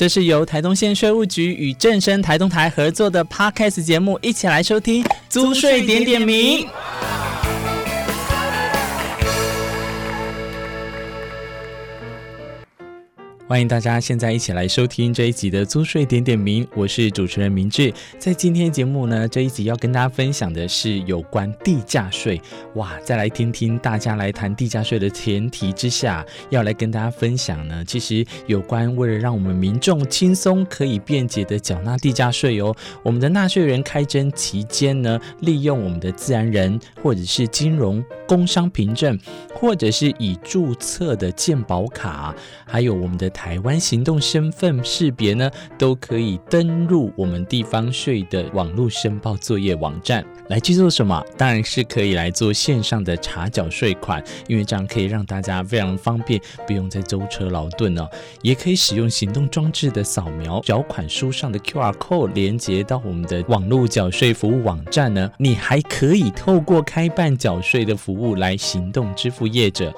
这是由台东县税务局与正声台东台合作的 Podcast 节目，一起来收听租税点点名。欢迎大家现在一起来收听这一集的租税点点名，我是主持人明志。在今天节目呢，这一集要跟大家分享的是有关地价税。哇，再来听听大家来谈地价税的前提之下，要来跟大家分享呢，其实有关为了让我们民众轻松可以便捷的缴纳地价税哦，我们的纳税人开征期间呢，利用我们的自然人或者是金融工商凭证，或者是已注册的健保卡，还有我们的。台湾行动身份识别呢，都可以登入我们地方税的网络申报作业网站来去做什么？当然是可以来做线上的查缴税款，因为这样可以让大家非常方便，不用再舟车劳顿哦。也可以使用行动装置的扫描缴款书上的 QR code，连接到我们的网络缴税服务网站呢。你还可以透过开办缴税的服务来行动支付业者。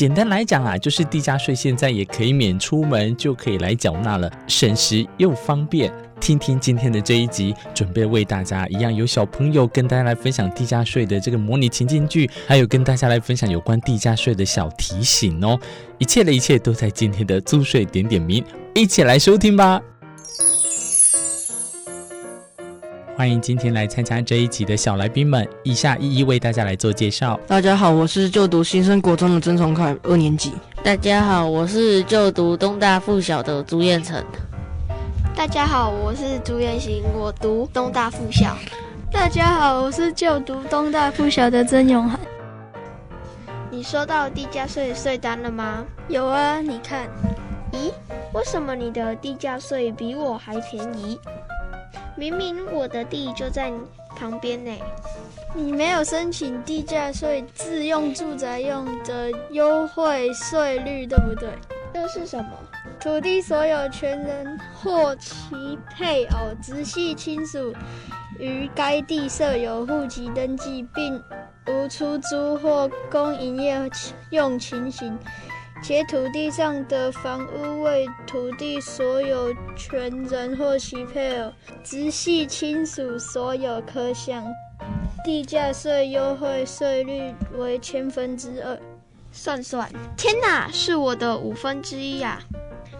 简单来讲啊，就是地价税现在也可以免出门就可以来缴纳了，省时又方便。听听今天的这一集，准备为大家一样有小朋友跟大家来分享地价税的这个模拟情境剧，还有跟大家来分享有关地价税的小提醒哦。一切的一切都在今天的租税点点名，一起来收听吧。欢迎今天来参加这一集的小来宾们，以下一一为大家来做介绍。大家好，我是就读新生国中的曾崇凯，二年级。大家好，我是就读东大附小的朱彦成。大家好，我是朱彦行，我读东大附小。大家好，我是就读东大附小的曾永涵。你收到地价税税单了吗？有啊，你看。咦，为什么你的地价税比我还便宜？明明我的地就在旁边呢，你没有申请地价税自用住宅用的优惠税率，对不对？这是什么？土地所有权人或其配偶、直系亲属于该地设有户籍登记，并无出租或供营业用情形。且土地上的房屋为土地所有权人或其配偶、直系亲属所有，可享地价税优惠税率为千分之二。算算，天哪，是我的五分之一呀！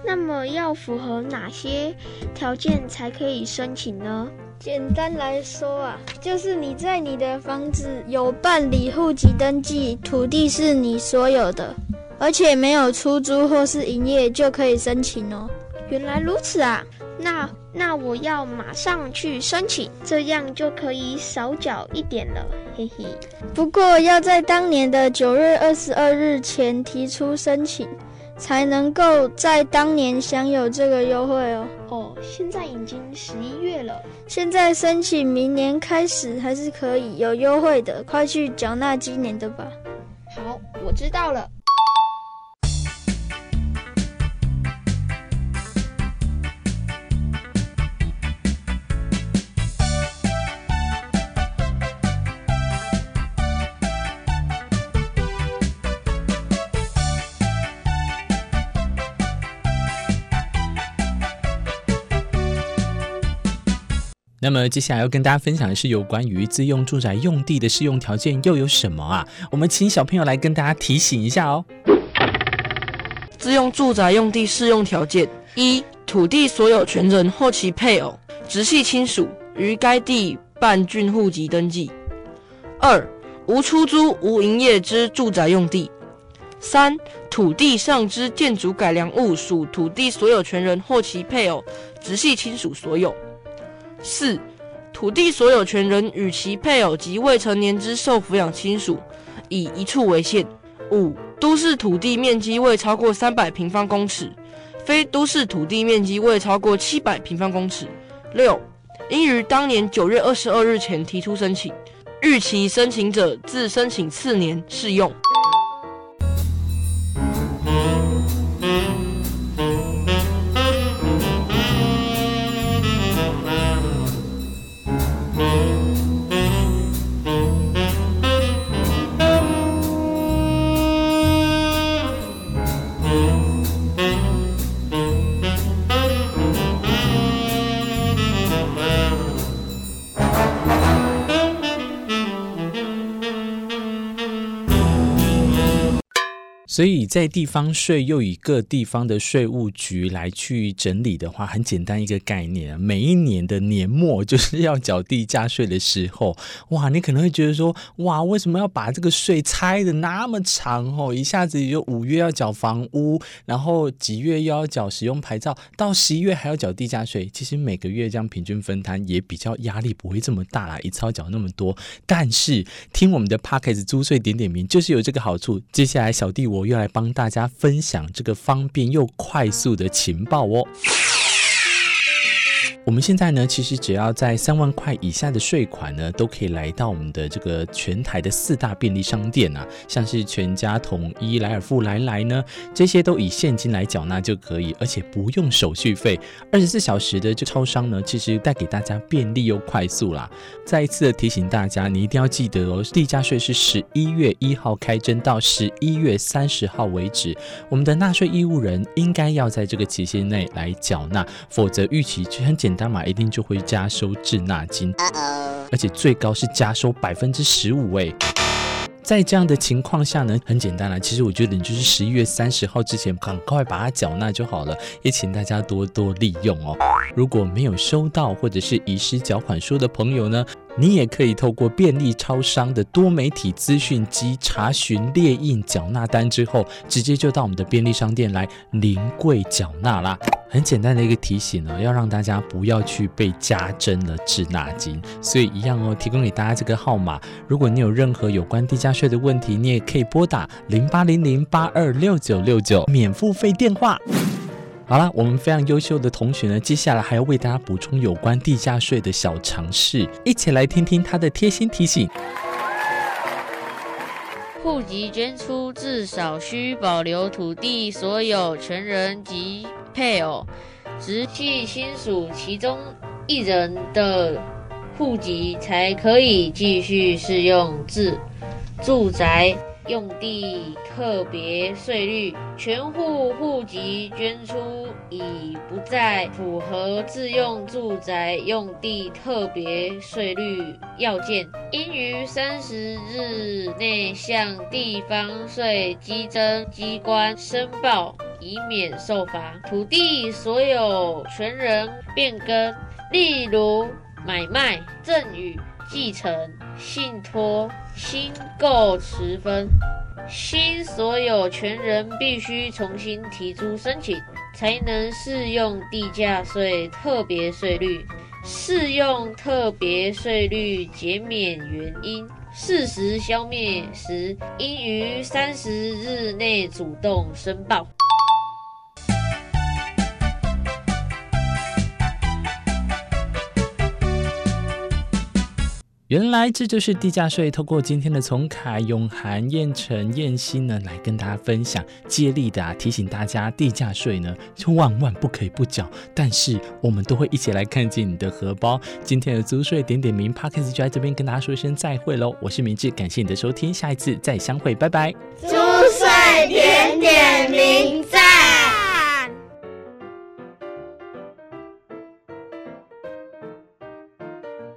那么要符合哪些条件才可以申请呢？简单来说啊，就是你在你的房子有办理户籍登记，土地是你所有的。而且没有出租或是营业就可以申请哦。原来如此啊，那那我要马上去申请，这样就可以少缴一点了，嘿嘿。不过要在当年的九月二十二日前提出申请，才能够在当年享有这个优惠哦。哦，现在已经十一月了，现在申请明年开始还是可以有优惠的，快去缴纳今年的吧。好，我知道了。那么接下来要跟大家分享的是有关于自用住宅用地的适用条件又有什么啊？我们请小朋友来跟大家提醒一下哦。自用住宅用地适用条件：一、土地所有权人或其配偶、直系亲属于该地办竣户籍登记；二、无出租、无营业之住宅用地；三、土地上之建筑改良物属土地所有权人或其配偶、直系亲属所有。四、土地所有权人与其配偶及未成年之受抚养亲属，以一处为限。五、都市土地面积未超过三百平方公尺，非都市土地面积未超过七百平方公尺。六、应于当年九月二十二日前提出申请，逾期申请者自申请次年适用。所以在地方税又以各地方的税务局来去整理的话，很简单一个概念啊，每一年的年末就是要缴地价税的时候，哇，你可能会觉得说，哇，为什么要把这个税拆的那么长哦？一下子就五月要缴房屋，然后几月又要缴使用牌照，到十一月还要缴地价税。其实每个月这样平均分摊也比较压力不会这么大啦，一次要缴那么多。但是听我们的 p a c k e s 租税点点名，就是有这个好处。接下来小弟我。我又来帮大家分享这个方便又快速的情报哦。我们现在呢，其实只要在三万块以下的税款呢，都可以来到我们的这个全台的四大便利商店啊，像是全家、统一、莱尔富、来来呢，这些都以现金来缴纳就可以，而且不用手续费。二十四小时的这超商呢，其实带给大家便利又快速啦。再一次的提醒大家，你一定要记得哦，地价税是十一月一号开征到十一月三十号为止，我们的纳税义务人应该要在这个期限内来缴纳，否则预期就很简单。加码一定就会加收滞纳金，而且最高是加收百分之十五哎。在这样的情况下呢，很简单啦，其实我觉得你就是十一月三十号之前赶快把它缴纳就好了，也请大家多多利用哦。如果没有收到或者是遗失缴款书的朋友呢？你也可以透过便利超商的多媒体资讯机查询列印缴纳单之后，直接就到我们的便利商店来临柜缴纳啦。很简单的一个提醒呢，要让大家不要去被加征了滞纳金。所以一样哦，提供给大家这个号码。如果你有任何有关地价税的问题，你也可以拨打零八零零八二六九六九免付费电话。好了，我们非常优秀的同学呢，接下来还要为大家补充有关地价税的小常识，一起来听听他的贴心提醒。户籍捐出至少需保留土地所有权人及配偶、直系亲属其中一人的户籍，才可以继续适用自住宅。用地特别税率，全户户籍捐出已不再符合自用住宅用地特别税率要件，应于三十日内向地方税稽征机关申报，以免受罚。土地所有权人变更，例如买卖、赠与。继承、信托、新购持分，新所有权人必须重新提出申请，才能适用地价税特别税率。适用特别税率减免原因，事实消灭时，应于三十日内主动申报。原来这就是地价税。透过今天的从凯、永涵、燕城、燕心呢，来跟大家分享，接力的、啊、提醒大家，地价税呢就万万不可以不缴。但是我们都会一起来看见你的荷包。今天的租税点点名 p a r k e 就在这边跟大家说一声再会喽。我是明智，感谢你的收听，下一次再相会，拜拜。租税点点名在。